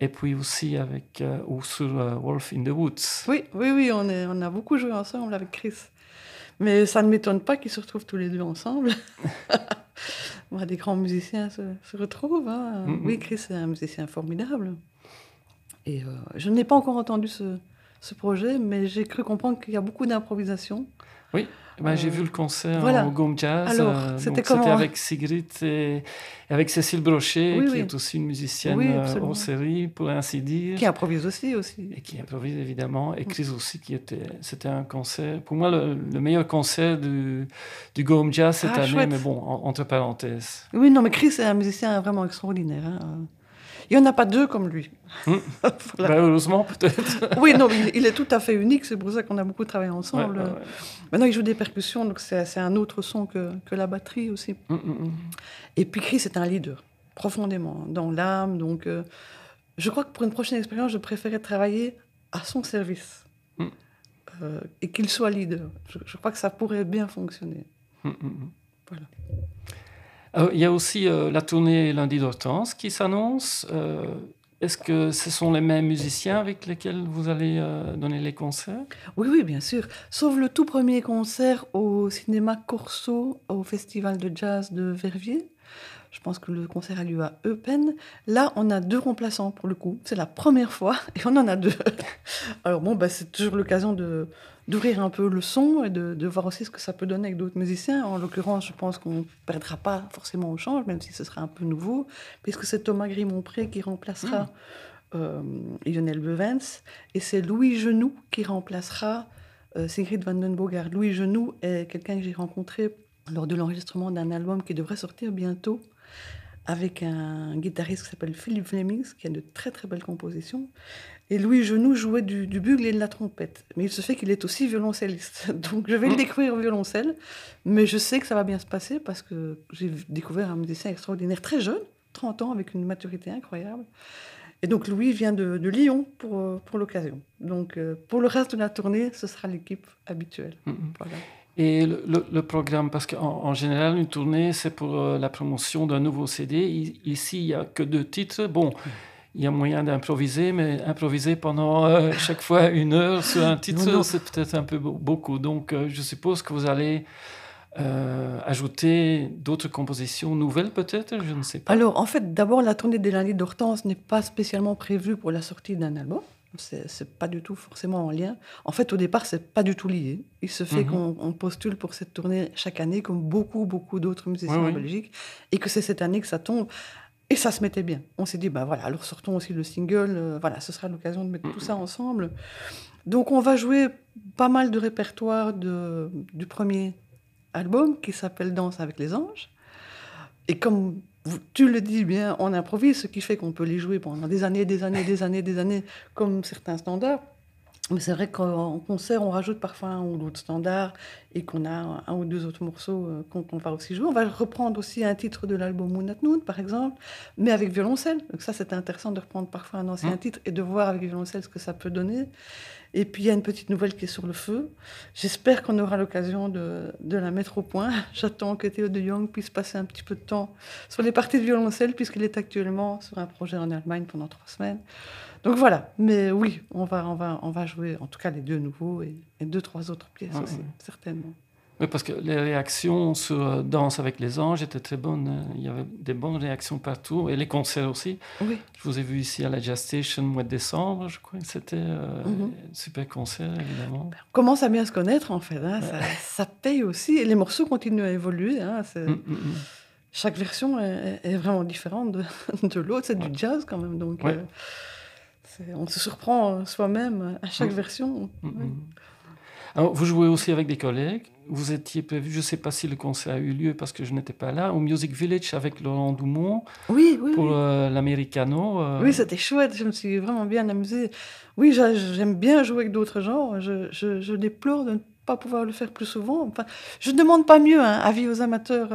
[SPEAKER 1] et puis aussi avec, euh, ou sur uh, Wolf in the Woods.
[SPEAKER 2] Oui, oui, oui, on, est, on a beaucoup joué ensemble avec Chris. Mais ça ne m'étonne pas qu'ils se retrouvent tous les deux ensemble. des grands musiciens se, se retrouvent. Hein. Mm -hmm. Oui, Chris est un musicien formidable. Et euh, je n'ai pas encore entendu ce, ce projet, mais j'ai cru comprendre qu'il y a beaucoup d'improvisation.
[SPEAKER 1] Oui, ben, euh, j'ai vu le concert voilà. au Gom Jazz. Euh, c'était comment avec Sigrid et avec Cécile Brochet, oui, qui oui. est aussi une musicienne oui, euh, hors série, pour ainsi dire.
[SPEAKER 2] Qui improvise aussi, aussi.
[SPEAKER 1] Et qui improvise, évidemment. Et Chris aussi, qui était... C'était un concert... Pour moi, le, le meilleur concert du, du Gom Jazz cette ah, année, chouette. mais bon, en, entre parenthèses.
[SPEAKER 2] Oui, non, mais Chris est un musicien vraiment extraordinaire. Hein. Il n'y en a pas deux comme lui.
[SPEAKER 1] Mmh. voilà. bah, heureusement, peut-être.
[SPEAKER 2] oui, non, il, il, est tout à fait unique. C'est pour ça qu'on a beaucoup travaillé ensemble. Ouais, ouais, ouais. Maintenant, il joue des percussions, donc c'est un autre son que, que la batterie aussi. Mmh, mmh, Et puis, Chris est un leader. profondément, dans l'âme. Donc, euh, je crois que pour une prochaine expérience, je préférais travailler à son service euh, et qu'il soit leader. Je, je crois que ça pourrait bien fonctionner. Voilà.
[SPEAKER 1] Euh, Il y a aussi euh, la tournée Lundi d'Hortense qui s'annonce. Euh, Est-ce que ce sont les mêmes musiciens avec lesquels vous allez donner les concerts?
[SPEAKER 2] Oui, oui, bien sûr. Sauf le tout premier concert au cinéma Corso, au festival de jazz de Verviers. Je pense que le concert a lieu à Eupen. Là, on a deux remplaçants pour le coup. C'est la première fois et on en a deux. Alors bon, bah, c'est toujours l'occasion de d'ouvrir un peu le son et de, de voir aussi ce que ça peut donner avec d'autres musiciens. En l'occurrence, je pense qu'on ne perdra pas forcément au change, même si ce sera un peu nouveau, puisque c'est Thomas Grimont-Pré qui remplacera euh, Lionel Bevens et c'est Louis Genoux qui remplacera euh, Sigrid Van den Bogart. Louis Genoux est quelqu'un que j'ai rencontré lors de l'enregistrement d'un album qui devrait sortir bientôt avec un guitariste qui s'appelle Philippe Flemings, qui a de très très belles compositions. Et Louis Genoux jouait du, du bugle et de la trompette. Mais il se fait qu'il est aussi violoncelliste. Donc je vais le
[SPEAKER 1] Mm.
[SPEAKER 2] découvrir au violoncelle. Mais je sais que ça va bien se passer parce que j'ai découvert un musicien extraordinaire très jeune, 30 ans, avec une maturité incroyable. Et donc Louis vient de, de Lyon pour, pour l'occasion. Donc euh, pour le reste de la tournée, ce sera l'équipe habituelle.
[SPEAKER 1] Mm, mm.
[SPEAKER 2] Voilà.
[SPEAKER 1] Et le, le- le programme, parce qu'en en général, une tournée, c'est pour euh, la promotion d'un nouveau CD. I- Ici, il n'y a que deux titres. Bon, il y a moyen d'improviser, mais improviser pendant euh, chaque fois une heure sur un titre, c'est peut-être un peu beau- beaucoup. Donc, euh, je suppose que vous allez euh, ajouter d'autres compositions nouvelles, peut-être? Je ne sais pas.
[SPEAKER 2] Alors, en fait, d'abord, la tournée des lundis d'Hortense n'est pas spécialement prévue pour la sortie d'un album. C'est pas du tout forcément en lien. En fait, au départ, c'est pas du tout lié. Il se fait
[SPEAKER 1] Mhm.
[SPEAKER 2] qu'on on postule pour cette tournée chaque année, comme beaucoup, beaucoup d'autres musiciens
[SPEAKER 1] Oui,
[SPEAKER 2] en
[SPEAKER 1] oui.
[SPEAKER 2] Belgique, et que c'est cette année que ça tombe. Et ça se mettait bien. On s'est dit, bah voilà, alors sortons aussi le single. euh, voilà, ce sera l'occasion de mettre tout ça ensemble. Donc, on va jouer pas mal de répertoire de, du premier album qui s'appelle Danse avec les anges. Et comme tu le dis bien, on improvise, ce qui fait qu'on peut les jouer pendant des années, des années, des années, des années, comme certains standards. Mais c'est vrai qu'en concert, on rajoute parfois un ou l'autre standard et qu'on a un ou deux autres morceaux euh, qu'on va aussi jouer. On va reprendre aussi un titre de l'album Moon at Noon, par exemple, mais avec violoncelle. Donc ça, c'est intéressant de reprendre parfois un ancien
[SPEAKER 1] Mm.
[SPEAKER 2] titre et de voir avec violoncelle ce que ça peut donner. Et puis, il y a une petite nouvelle qui est sur le feu. J'espère qu'on aura l'occasion de, de la mettre au point. J'attends que Théo de Jong puisse passer un petit peu de temps sur les parties de violoncelle, puisqu'il est actuellement sur un projet en Allemagne pendant trois semaines. Donc voilà, mais oui, on va, on va, on va jouer en tout cas les deux nouveaux et, et deux, trois autres pièces
[SPEAKER 1] Ah,
[SPEAKER 2] aussi,
[SPEAKER 1] oui.
[SPEAKER 2] certainement.
[SPEAKER 1] Oui, parce que les réactions sur euh, Danse avec les anges étaient très bonnes. hein. Il y avait des bonnes réactions partout. Et les concerts aussi.
[SPEAKER 2] Oui,
[SPEAKER 1] Je vous ai vu ici à la Jazz Station au mois de décembre, je crois que c'était euh,
[SPEAKER 2] Mhm.
[SPEAKER 1] un super concert, évidemment.
[SPEAKER 2] on commence à bien se connaître en fait. hein, ça, ça paye aussi. Et les morceaux continuent à évoluer. hein,
[SPEAKER 1] Mm, mm, mm.
[SPEAKER 2] Chaque version est, est vraiment différente de, de l'autre. C'est du jazz quand même. Donc,
[SPEAKER 1] Ouais.
[SPEAKER 2] euh, on se surprend euh, soi-même à chaque
[SPEAKER 1] Mm.
[SPEAKER 2] version.
[SPEAKER 1] Mm,
[SPEAKER 2] Ouais.
[SPEAKER 1] mm. Alors, vous jouez aussi avec des collègues. Vous étiez prévu, je ne sais pas si le concert a eu lieu parce que je n'étais pas là, au Music Village avec Laurent Doumont
[SPEAKER 2] Oui, oui,
[SPEAKER 1] pour
[SPEAKER 2] oui.
[SPEAKER 1] euh, l'Americano. euh,
[SPEAKER 2] Oui, c'était chouette, je me suis vraiment bien amusée. Oui, j'a- j'aime bien jouer avec d'autres genres. Je, je- je déplore de ne pas pouvoir le faire plus souvent. Enfin, je ne demande pas mieux, hein, avis aux amateurs.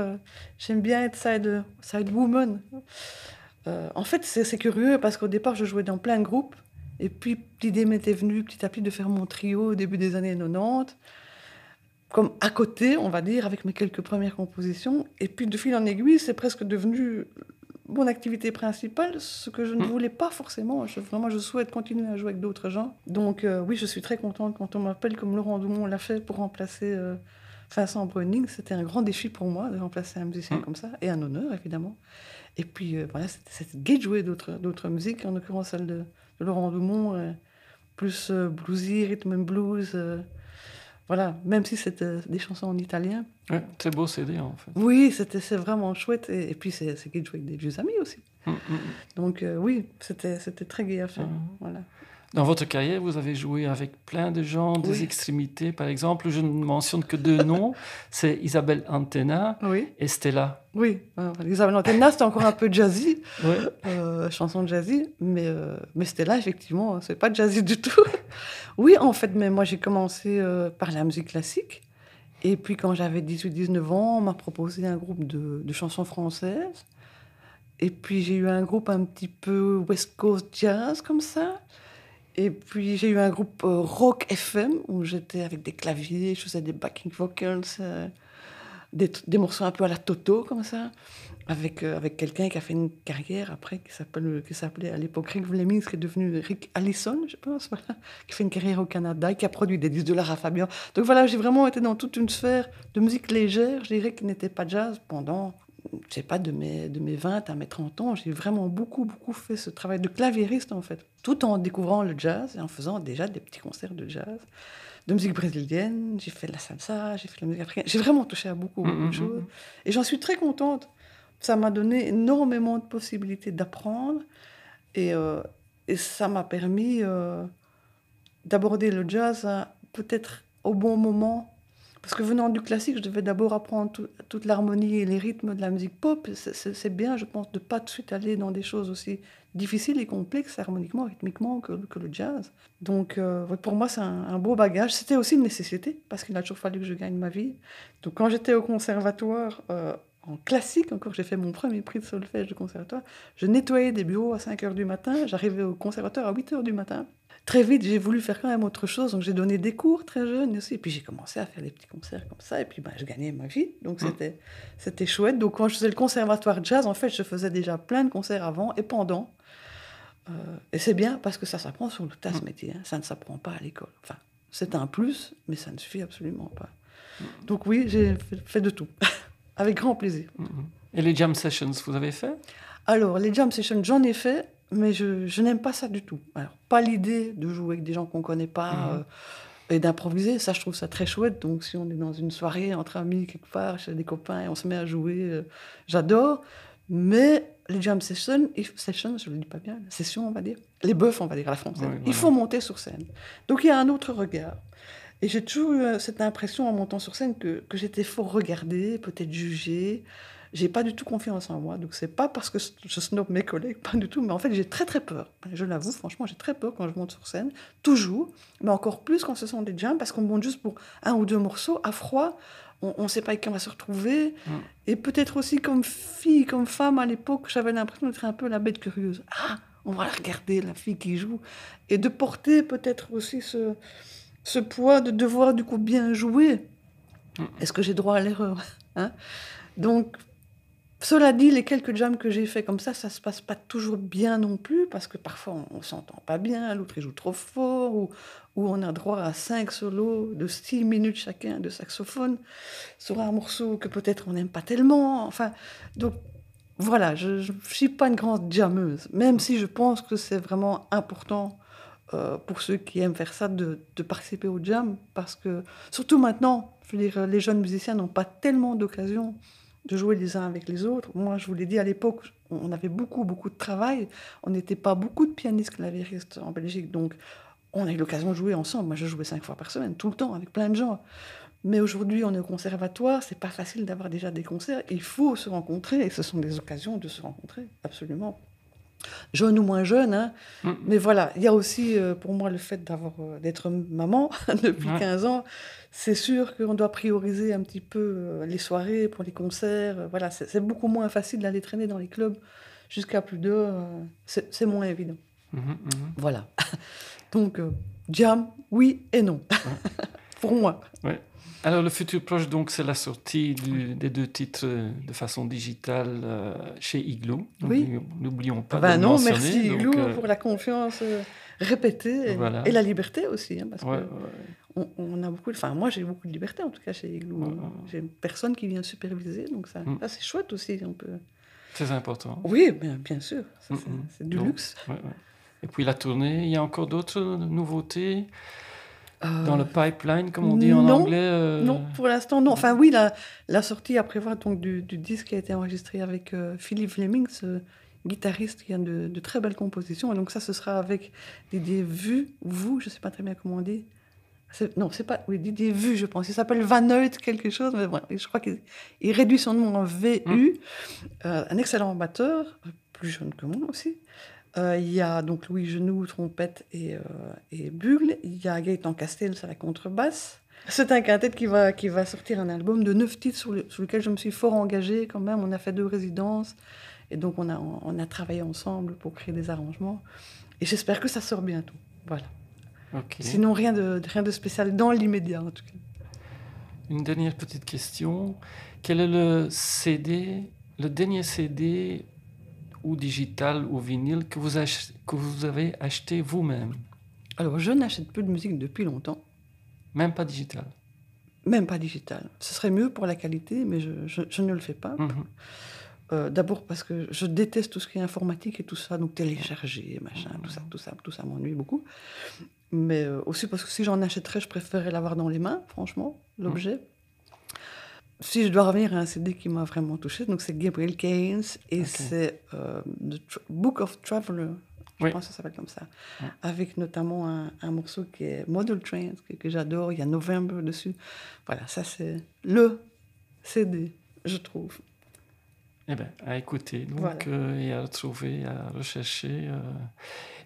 [SPEAKER 2] J'aime bien être side, side woman. Euh, en fait, c'est curieux parce qu'au départ, je jouais dans plein de groupes. Et puis, l'idée m'était venue petit à petit de faire mon trio au début des années 90. Comme à côté, on va dire, avec mes quelques premières compositions. Et puis, de fil en aiguille, c'est presque devenu mon activité principale, ce que je ne
[SPEAKER 1] Mm.
[SPEAKER 2] voulais pas forcément. Je, vraiment, je souhaite continuer à jouer avec d'autres gens. Donc, euh, oui, je suis très contente quand on m'appelle, comme Laurent Doumont l'a fait pour remplacer euh, Vincent Breuning. C'était un grand défi pour moi de remplacer un musicien
[SPEAKER 1] Mm.
[SPEAKER 2] comme ça, et un honneur, évidemment. Et puis, euh, voilà, de jouer d'autres musiques, en l'occurrence celle de, de Laurent Doumont, euh, plus euh, bluesy, rhythm and blues. euh, voilà, même si c'était des chansons en italien.
[SPEAKER 1] ouais, très beau CD en fait.
[SPEAKER 2] Oui, c'était c'est vraiment chouette. Et, et puis, c'est c'est gai de jouer avec des vieux amis aussi.
[SPEAKER 1] Mm, mm.
[SPEAKER 2] Donc oui, c'était c'était très gai à faire. Voilà.
[SPEAKER 1] Dans votre carrière, vous avez joué avec plein de gens, des
[SPEAKER 2] Oui.
[SPEAKER 1] extrémités. Par exemple, je ne mentionne que deux noms. C'est Isabelle Antena
[SPEAKER 2] Oui,
[SPEAKER 1] et Stella.
[SPEAKER 2] oui. Euh, Isabelle Antenna, c'était encore un peu jazzy,
[SPEAKER 1] Ouais.
[SPEAKER 2] euh, chanson jazzy, mais, euh, mais là, effectivement, c'est pas jazzy du tout. oui, en fait, mais moi j'ai commencé euh, par la musique classique. Et puis quand j'avais 18-19 ans, on m'a proposé un groupe de, de chansons françaises. Et puis j'ai eu un groupe un petit peu West Coast Jazz comme ça. Et puis j'ai eu un groupe euh, rock FM où j'étais avec des claviers, je faisais des backing vocals, euh, des, morceaux un peu à la Toto comme ça, avec, euh, avec quelqu'un qui a fait une carrière après qui s'appelait à l'époque Rick Fleming, qui est devenu Rick Allison, je pense, voilà, qui fait une carrière au Canada, qui a produit des disques de Lara Fabian. Donc voilà, j'ai vraiment été dans toute une sphère de musique légère, je dirais, qui n'était pas jazz pendant je sais pas, de mes, de mes 20 à mes 30 ans, j'ai vraiment beaucoup, beaucoup fait ce travail de claviériste, en fait, tout en découvrant le jazz et en faisant déjà des petits concerts de jazz, de musique brésilienne, j'ai fait de la salsa, j'ai fait de la musique africaine, j'ai vraiment touché à beaucoup, beaucoup de
[SPEAKER 1] Mhm,
[SPEAKER 2] choses.
[SPEAKER 1] mhm.
[SPEAKER 2] Et j'en suis très contente. Ça m'a donné énormément de possibilités d'apprendre et, euh, et ça m'a permis euh, d'aborder le jazz à- peut-être au bon moment. Parce que venant du classique, je devais d'abord apprendre tout- toute l'harmonie et les rythmes de la musique pop. C'est- bien, je pense, de pas tout de suite aller dans des choses aussi difficiles et complexes harmoniquement, rythmiquement que, le jazz. Donc euh, pour moi, c'est un, beau bagage. C'était aussi une nécessité, parce qu'il a toujours fallu que je gagne ma vie. Donc quand j'étais au conservatoire, euh, en classique encore, j'ai fait mon premier prix de solfège de conservatoire, je nettoyais des bureaux à 5 heures du matin, j'arrivais au conservatoire à 8 heures du matin. Très vite, j'ai voulu faire quand même autre chose, donc j'ai donné des cours très jeune aussi, et puis j'ai commencé à faire des petits concerts comme ça, et puis ben, je gagnais ma vie, donc
[SPEAKER 1] Mm.
[SPEAKER 2] c'était c'était chouette. Donc quand je faisais le conservatoire jazz, en fait, je faisais déjà plein de concerts avant et pendant. Euh, et c'est bien parce que ça s'apprend sur le tas ce
[SPEAKER 1] Mm.
[SPEAKER 2] métier, hein. ça ne s'apprend pas à l'école. Enfin, c'est un plus, mais ça ne suffit absolument pas. Donc oui, j'ai fait, fait de tout, avec grand plaisir.
[SPEAKER 1] Et les jam sessions, vous avez fait?
[SPEAKER 2] Alors, les jam sessions, j'en ai fait, mais je, je n'aime pas ça du tout. Alors, pas l'idée de jouer avec des gens qu'on ne connaît pas
[SPEAKER 1] Mhm.
[SPEAKER 2] euh, et d'improviser, ça, je trouve ça très chouette. Donc, si on est dans une soirée entre amis, quelque part, chez des copains, et on se met à jouer, euh, j'adore. Mais les jam sessions, je ne le dis pas bien, sessions, on va dire, les bœufs, on va dire à la française,
[SPEAKER 1] Oui,
[SPEAKER 2] il faut monter sur scène. Donc, il y a un autre regard. Et j'ai toujours eu euh, cette impression en montant sur scène que, que j'étais fort regardée, peut-être jugée. J'ai pas du tout confiance en moi. Donc c'est pas parce que je snob mes collègues, pas du tout. Mais en fait, j'ai très très peur. Je l'avoue, franchement, j'ai très peur quand je monte sur scène. Toujours. Mais encore plus quand ce sont des jams, parce qu'on monte juste pour un ou deux morceaux à froid. On ne sait pas avec qui on va se retrouver.
[SPEAKER 1] Mm.
[SPEAKER 2] Et peut-être aussi comme fille, comme femme à l'époque, j'avais l'impression d'être un peu la bête curieuse. Ah, on va la regarder, la fille qui joue. Et de porter peut-être aussi ce, ce poids de devoir du coup bien jouer.
[SPEAKER 1] Mm.
[SPEAKER 2] Est-ce que j'ai droit à l'erreur hein? Donc, cela dit, les quelques jams que j'ai fait comme ça, ça se passe pas toujours bien non plus, parce que parfois on, s'entend pas bien, l'autre joue trop fort, ou, on a droit à cinq solos de six minutes chacun de saxophone sur un morceau que peut-être on n'aime pas tellement. Enfin, donc voilà, je ne suis pas une grande jammeuse, même si je pense que c'est vraiment important euh, pour ceux qui aiment faire ça de, de participer au jam, parce que surtout maintenant, je veux dire, les jeunes musiciens n'ont pas tellement d'occasions de jouer les uns avec les autres. Moi, je vous l'ai dit à l'époque, on avait beaucoup, beaucoup de travail. On n'était pas beaucoup de pianistes clavéristes en Belgique, donc on a eu l'occasion de jouer ensemble. Moi, je jouais cinq fois par semaine, tout le temps, avec plein de gens. Mais aujourd'hui, on est au conservatoire, c'est pas facile d'avoir déjà des concerts. Il faut se rencontrer, et ce sont des occasions de se rencontrer, absolument. Jeune ou moins jeune, hein.
[SPEAKER 1] Mm.
[SPEAKER 2] Mais voilà, il y a aussi euh, pour moi le fait d'avoir euh, d'être maman depuis
[SPEAKER 1] Ouais.
[SPEAKER 2] 15 ans. C'est sûr qu'on doit prioriser un petit peu euh, les soirées pour les concerts. euh, voilà, c'est beaucoup moins facile d'aller traîner dans les clubs jusqu'à plus d'heures. euh, c'est moins évident.
[SPEAKER 1] Mhm, mhm.
[SPEAKER 2] Voilà. Donc, euh, jam, oui et non. pour moi.
[SPEAKER 1] Alors, le futur proche, donc, c'est la sortie du- des deux titres de façon digitale euh, chez Igloo.
[SPEAKER 2] Oui.
[SPEAKER 1] N'oublions- pas
[SPEAKER 2] Ben
[SPEAKER 1] de
[SPEAKER 2] non,
[SPEAKER 1] mentionner.
[SPEAKER 2] merci
[SPEAKER 1] donc, euh,
[SPEAKER 2] pour la confiance répétée et,
[SPEAKER 1] Voilà.
[SPEAKER 2] et la liberté aussi. hein, parce
[SPEAKER 1] ouais,
[SPEAKER 2] que
[SPEAKER 1] ouais.
[SPEAKER 2] On, on a beaucoup, enfin moi j'ai beaucoup de liberté en tout cas chez Igloo.
[SPEAKER 1] Ouais, ouais.
[SPEAKER 2] J'ai une personne qui vient superviser, donc ça,
[SPEAKER 1] Mm.
[SPEAKER 2] ça, c'est chouette aussi. On peut...
[SPEAKER 1] Très important.
[SPEAKER 2] Oui, bien, bien sûr,
[SPEAKER 1] Mm, mm.
[SPEAKER 2] c'est du
[SPEAKER 1] Donc,
[SPEAKER 2] luxe.
[SPEAKER 1] Ouais, ouais. Et puis la tournée, il y a encore d'autres nouveautés
[SPEAKER 2] Euh,
[SPEAKER 1] dans le pipeline, comme on dit en
[SPEAKER 2] non,
[SPEAKER 1] anglais euh,
[SPEAKER 2] Non, pour l'instant non. Enfin oui, la, la sortie à prévoir donc du, du disque qui a été enregistré avec euh, Philippe Fleming, ce guitariste qui a de, de très belles compositions. Et donc ça, ce sera avec Didier Vu, vous, je ne sais pas très bien comment on dit. Non, c'est pas. Oui, Didier Vu, je pense. Il s'appelle Van Neut quelque chose, mais bon, je crois qu'il il réduit son nom en VU.
[SPEAKER 1] Mm.
[SPEAKER 2] Euh, un excellent batteur, plus jeune que moi aussi. Euh, il y a donc Louis Genoux, trompette et, euh, et bugle. Il y a Gaëtan Castells à la contrebasse. C'est un quintet qui va, qui va sortir un album de neuf titres sur, le- sur lequel je me suis fort engagée quand même. On a fait deux résidences. Et donc, on a, on a travaillé ensemble pour créer des arrangements. Et j'espère que ça sort bientôt. Voilà. Sinon, rien de, rien de spécial dans l'immédiat, en tout cas.
[SPEAKER 1] Une dernière petite question. Quel est le CD, le dernier CD ou digital ou vinyle que vous, que vous avez acheté vous-même?
[SPEAKER 2] Alors, je n'achète plus de musique depuis longtemps,
[SPEAKER 1] Même pas digital?
[SPEAKER 2] même pas digital. Ce serait mieux pour la qualité, mais je, je- je ne le fais pas.
[SPEAKER 1] Mhm.
[SPEAKER 2] Euh, D'abord parce que je déteste tout ce qui est informatique et tout ça, donc télécharger, machin, tout ça, tout ça, tout ça m'ennuie beaucoup. Mais euh, aussi parce que si j'en achèterais, je préférerais l'avoir dans les mains, franchement, l'objet. Si je dois revenir à un CD qui m'a vraiment touché, donc c'est Gabriel Keynes et c'est euh, The Tra- Book of Traveler, je
[SPEAKER 1] Oui.
[SPEAKER 2] pense que ça s'appelle comme ça,
[SPEAKER 1] Ouais.
[SPEAKER 2] avec notamment un, un morceau qui est Model Train, que, que j'adore, il y a November dessus. Voilà, ça c'est le CD, je trouve.
[SPEAKER 1] Eh bien, à écouter donc,
[SPEAKER 2] Voilà.
[SPEAKER 1] euh, et à retrouver, à rechercher. euh.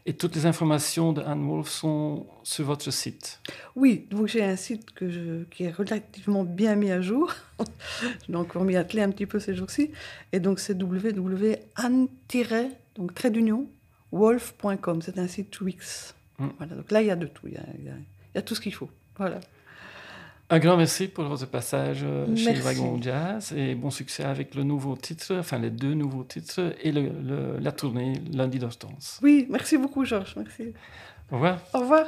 [SPEAKER 1] Et toutes les informations de Anne Wolf sont sur votre site.
[SPEAKER 2] Oui, donc j'ai un site que je, qui est relativement bien mis à jour. je l'ai encore mis attelé un petit peu ces jours-ci. Et donc c'est www.anne- donc trait d'union, wolf.com. C'est un site Wix.
[SPEAKER 1] Mm.
[SPEAKER 2] Voilà, donc là, il y a de tout. Il y a, il y a- il y a tout ce qu'il faut. Voilà.
[SPEAKER 1] Un grand merci pour votre passage euh, chez. Wagon Jazz et bon succès avec le nouveau titre, enfin les deux nouveaux titres et le- le- la tournée lundi d'Hortense.
[SPEAKER 2] Oui, merci beaucoup, Georges. Merci.
[SPEAKER 1] Au revoir.
[SPEAKER 2] Au revoir.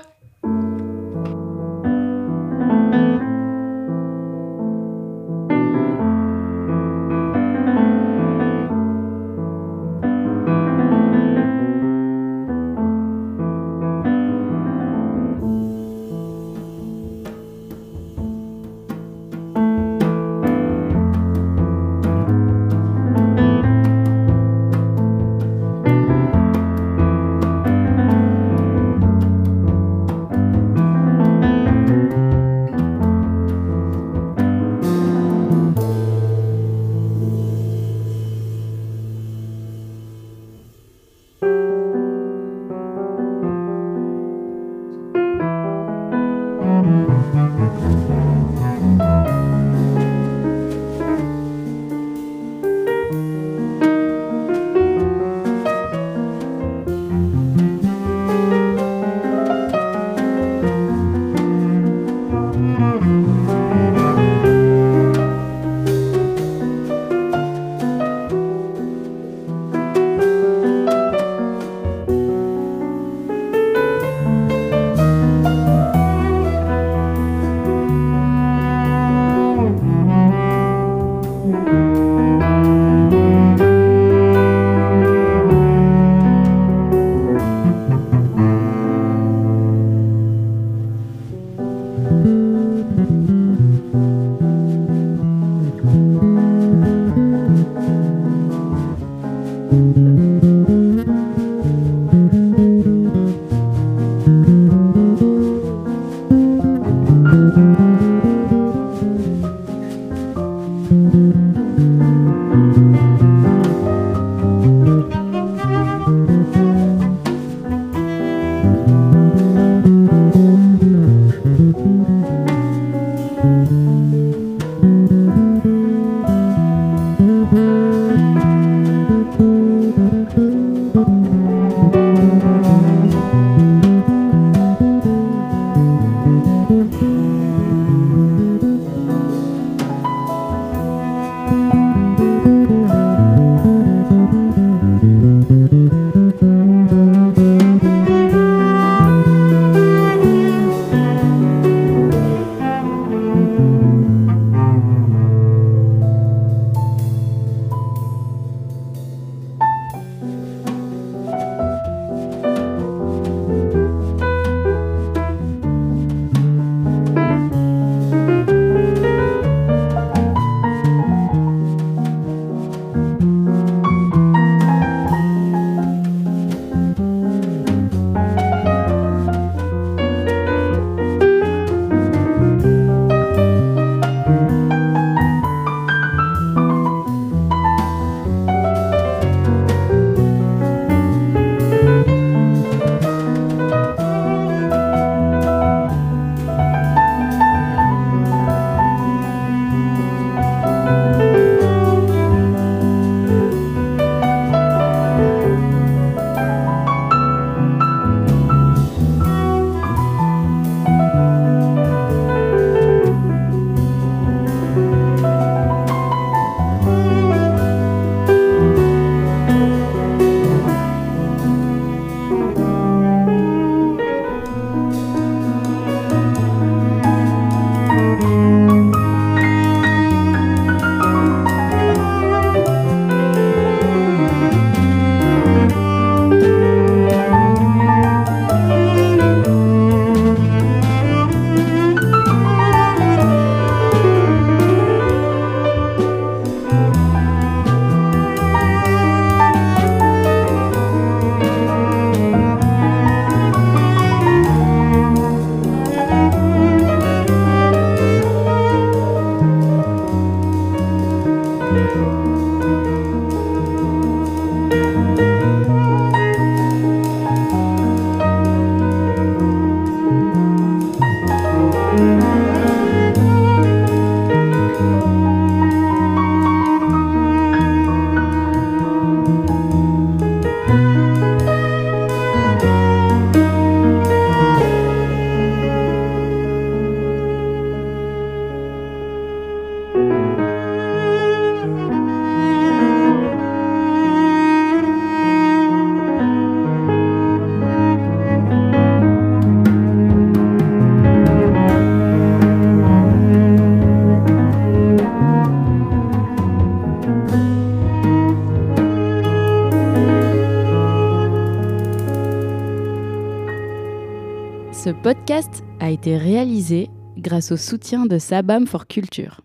[SPEAKER 3] Podcast a été réalisé grâce au soutien de Sabam for Culture.